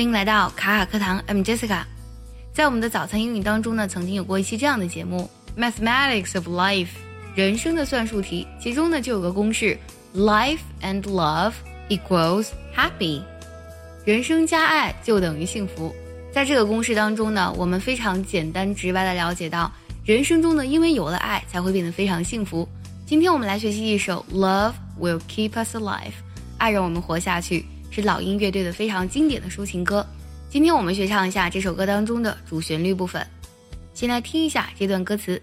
欢迎来到卡卡课堂，I'm Jessica。在我们的早餐英语当中呢，曾经有过一期这样的节目《Mathematics of Life》，人生的算术题，其中呢就有个公式：Life and love equals happy。人生加爱就等于幸福。在这个公式当中呢，我们非常简单直白的了解到，人生中呢，因为有了爱，才会变得非常幸福。今天我们来学习一首《Love Will Keep Us Alive》，爱让我们活下去，是老鹰乐队的非常经典的抒情歌。今天我们学唱一下这首歌当中的主旋律部分，先来听一下这段歌词。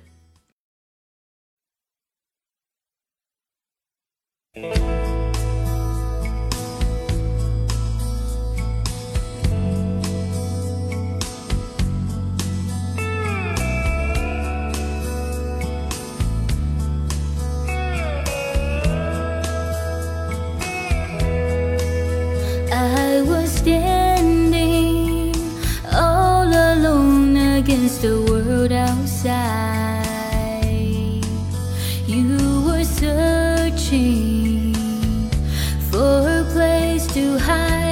The world outside. You were searching for a place to hide,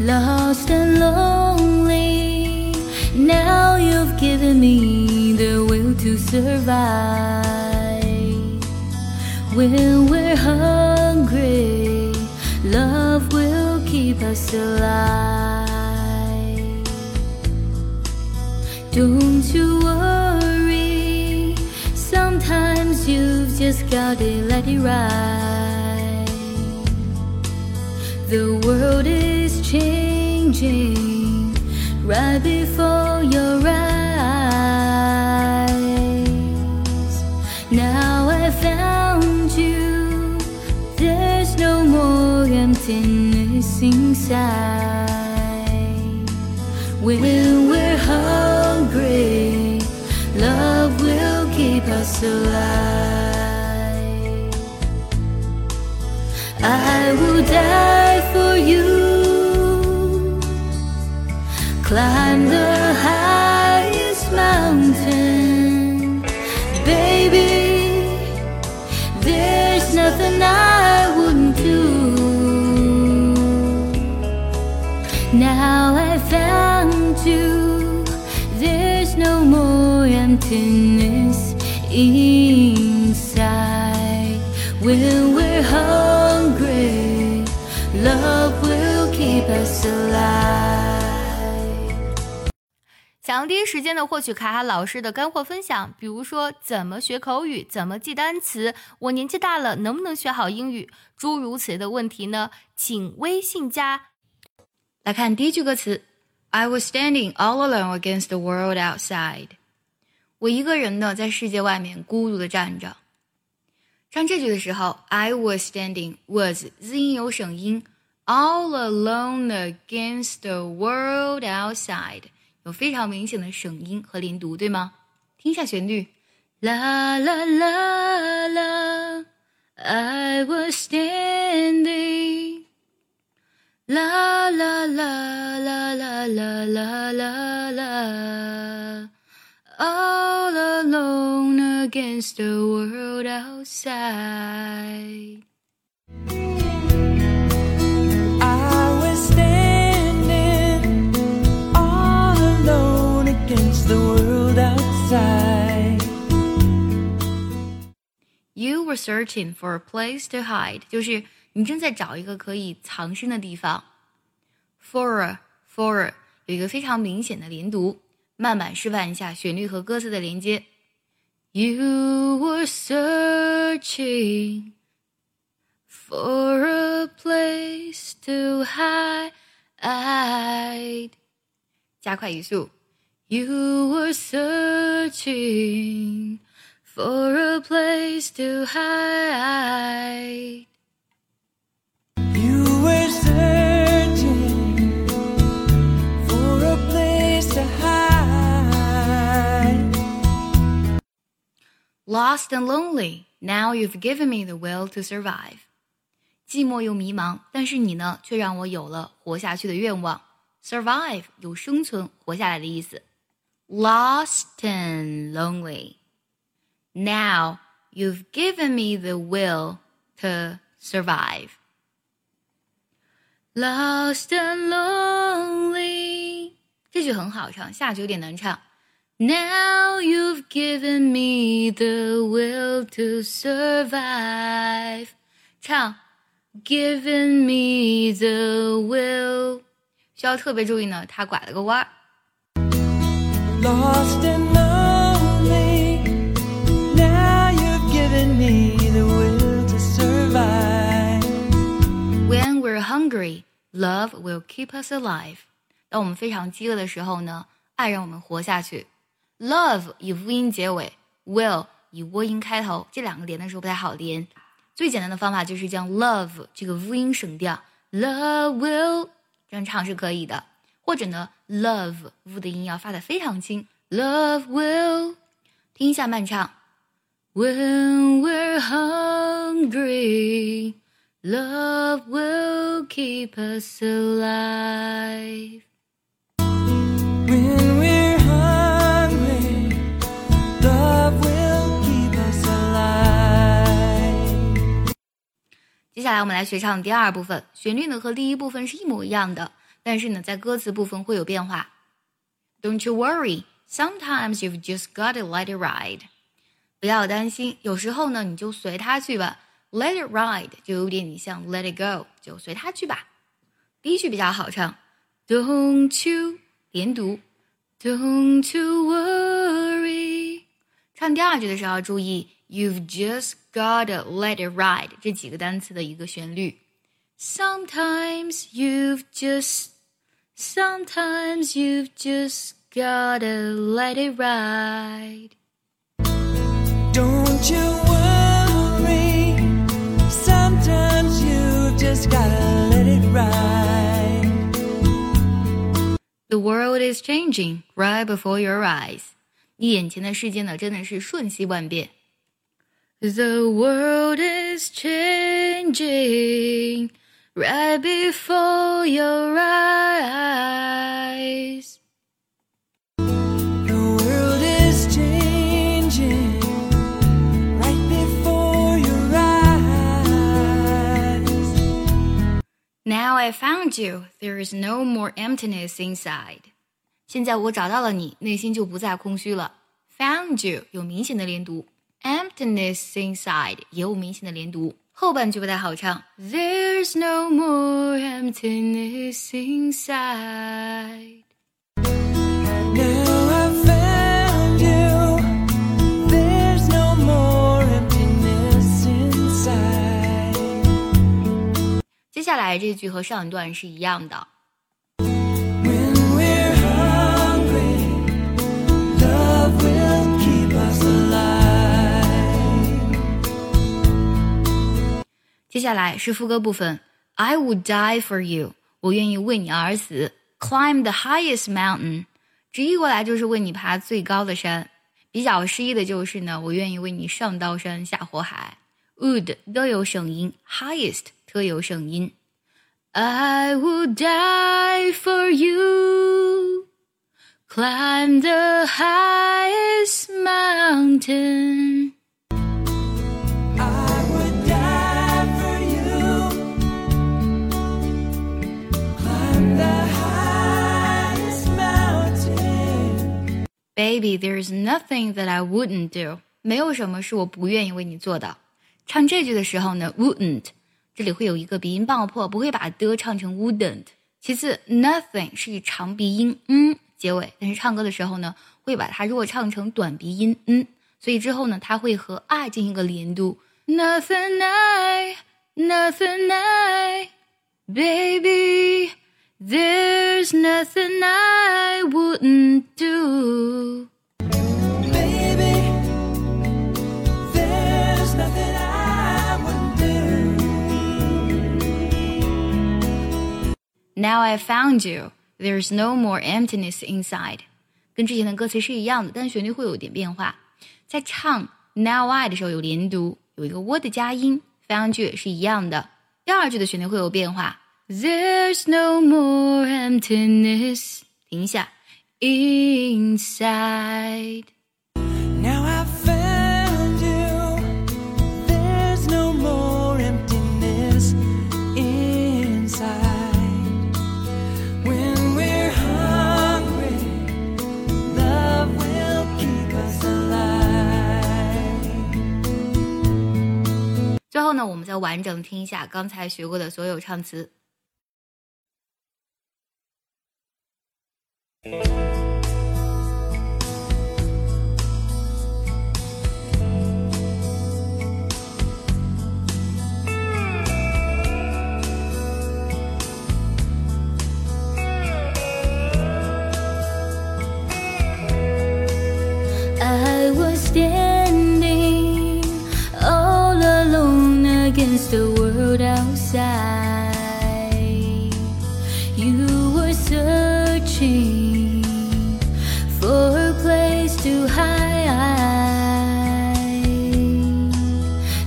lost and lonely. Now you've given me the will to survive. When we're hungry, love will keep us alive. Don't you worry, sometimes you've just gotta let it ride. The world is changing right before your eyes. Now I found you. There's no more emptiness inside. When we're keep us alive. I will die for you. Climb the highest mountain, baby. There's nothing I wouldn't do. Now I found you. There's no more emptiness keep us alive. 想要第一时间的获取卡卡老师的干货分享，比如说怎么学口语、怎么记单词，我年纪大了能不能学好英语，诸如此类的问题呢？请微信加。来看第一句歌词：I was standing all alone against the world outside。我一个人呢，在世界外面孤独的站着。唱这句的时候，I was standing was 字音有省音 ，all alone against the world outside。有非常明显的省音和连读，对吗？听一下旋律，啦啦啦啦，I was standing，啦啦啦啦啦啦啦啦啦，all alone against the world outside。 You were searching for a place to hide，就是你正在找一个可以藏身的地方。For a, for a 有一个非常明显的连读，慢慢示范一下旋律和歌词的连接。You were searching for a place to hide，加快语速。You were searching for a place to hide. You were searching for a place to hide. Lost and lonely, now you've given me the will to survive. 寂寞又迷茫，但是你呢，却让我有了活下去的愿望。Survive 有生存、活下来的意思。Lost and lonely, now you've given me the will to survive. lost and lonely。这句很好唱，下句有点难唱。Now you've given me the will to survive。唱，given me the will。需要特别注意呢，它拐了个弯儿。 Lost and will keep us alive。当我们非常饥饿的时候呢，爱让我们活下去。Love 以辅音结尾，will 以窝音开头，这两个连的时候不太好连。最简单的方法就是将 love 这个辅音省掉，love will 这样唱是可以的。或者呢，love v 的音要发的非常轻，love will。听一下慢唱，When we're hungry。Love will keep us alive. When we're hungry, love will keep us alive. 接下来我们来学唱第二部分，旋律呢和第一部分是一模一样的，但是呢在歌词部分会有变化。Don't you worry, sometimes you've just got to let it ride. 不要担心，有时候呢你就随它去吧。 Let it ride 就有点像 Let it go，就随它去吧。第一句比较好唱，Don't you 连读，Don't you worry。唱第二句的时候要注意，You've just gotta let it ride 这几个单词的一个旋律。Sometimes you've just, sometimes you've just gotta let it ride. Don't you The world is changing right before your eyes. 你眼前的世界呢，真的是瞬息万变。The world is changing right before your eyes. I found you, there is no more emptiness inside. 现在我找到了你，内心就不再空虚了。Found you 有明显的连读，emptiness inside 也有明显的连读。后半句不太好唱，There's no more emptiness inside。 接下来这句和上一段是一样的。接下来是副歌部分，I would die for you，我愿意为你而死。Climb the highest mountain，直译过来就是为你爬最高的山。比较诗意的就是呢，我愿意为你上刀山下火海。Would 都有省音，highest 特有省音。I would die for you, climb the highest mountain. I would die for you. Climb the highest mountain. Baby, there's nothing that I wouldn't do。没有什么是我不愿意为你做的。唱这句的时候呢，wouldn't 这里会有一个鼻音爆破，不会把的唱成 wouldn't。其次，nothing 是以长鼻音嗯结尾，但是唱歌的时候呢，会把它弱唱成短鼻音嗯，所以之后呢，它会和 I 进行一个连读。Nothing I, nothing I, baby, there's nothing I wouldn't I found you, there's no more emptiness inside。跟之前的歌词是一样的，但旋律会有点变化。在唱 Now I 的时候有连读，有一个 w 的加音，found you 也是一样的。第二句的旋律会有变化，There's no more emptiness。停一下，inside。 那，我们再完整听一下刚才学过的所有唱词。Against the world outside. You were searching for a place to hide.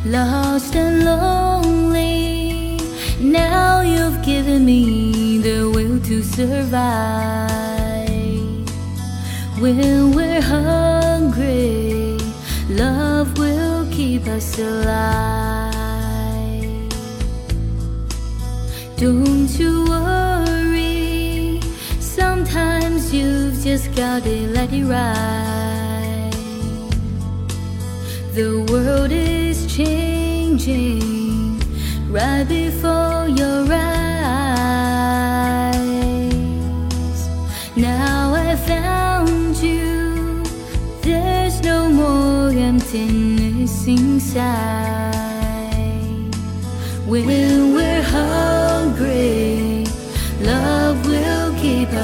Lost and lonely, now you've given me the will to survive. When we're hungry, love will keep us alive. Don't you worry, sometimes you've just gotta let it ride. The world is changing right before your eyes. Now I found you, there's no more emptiness inside. When we're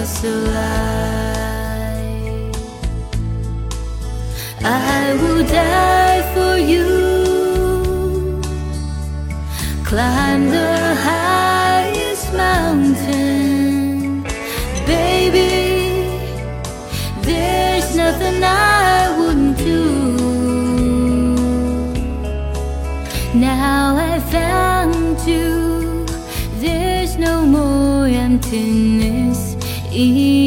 us alive. I will die for you, climb the highest mountain, baby. There's nothing I wouldn't do. Now I found you. There's no more emptiness inside. Will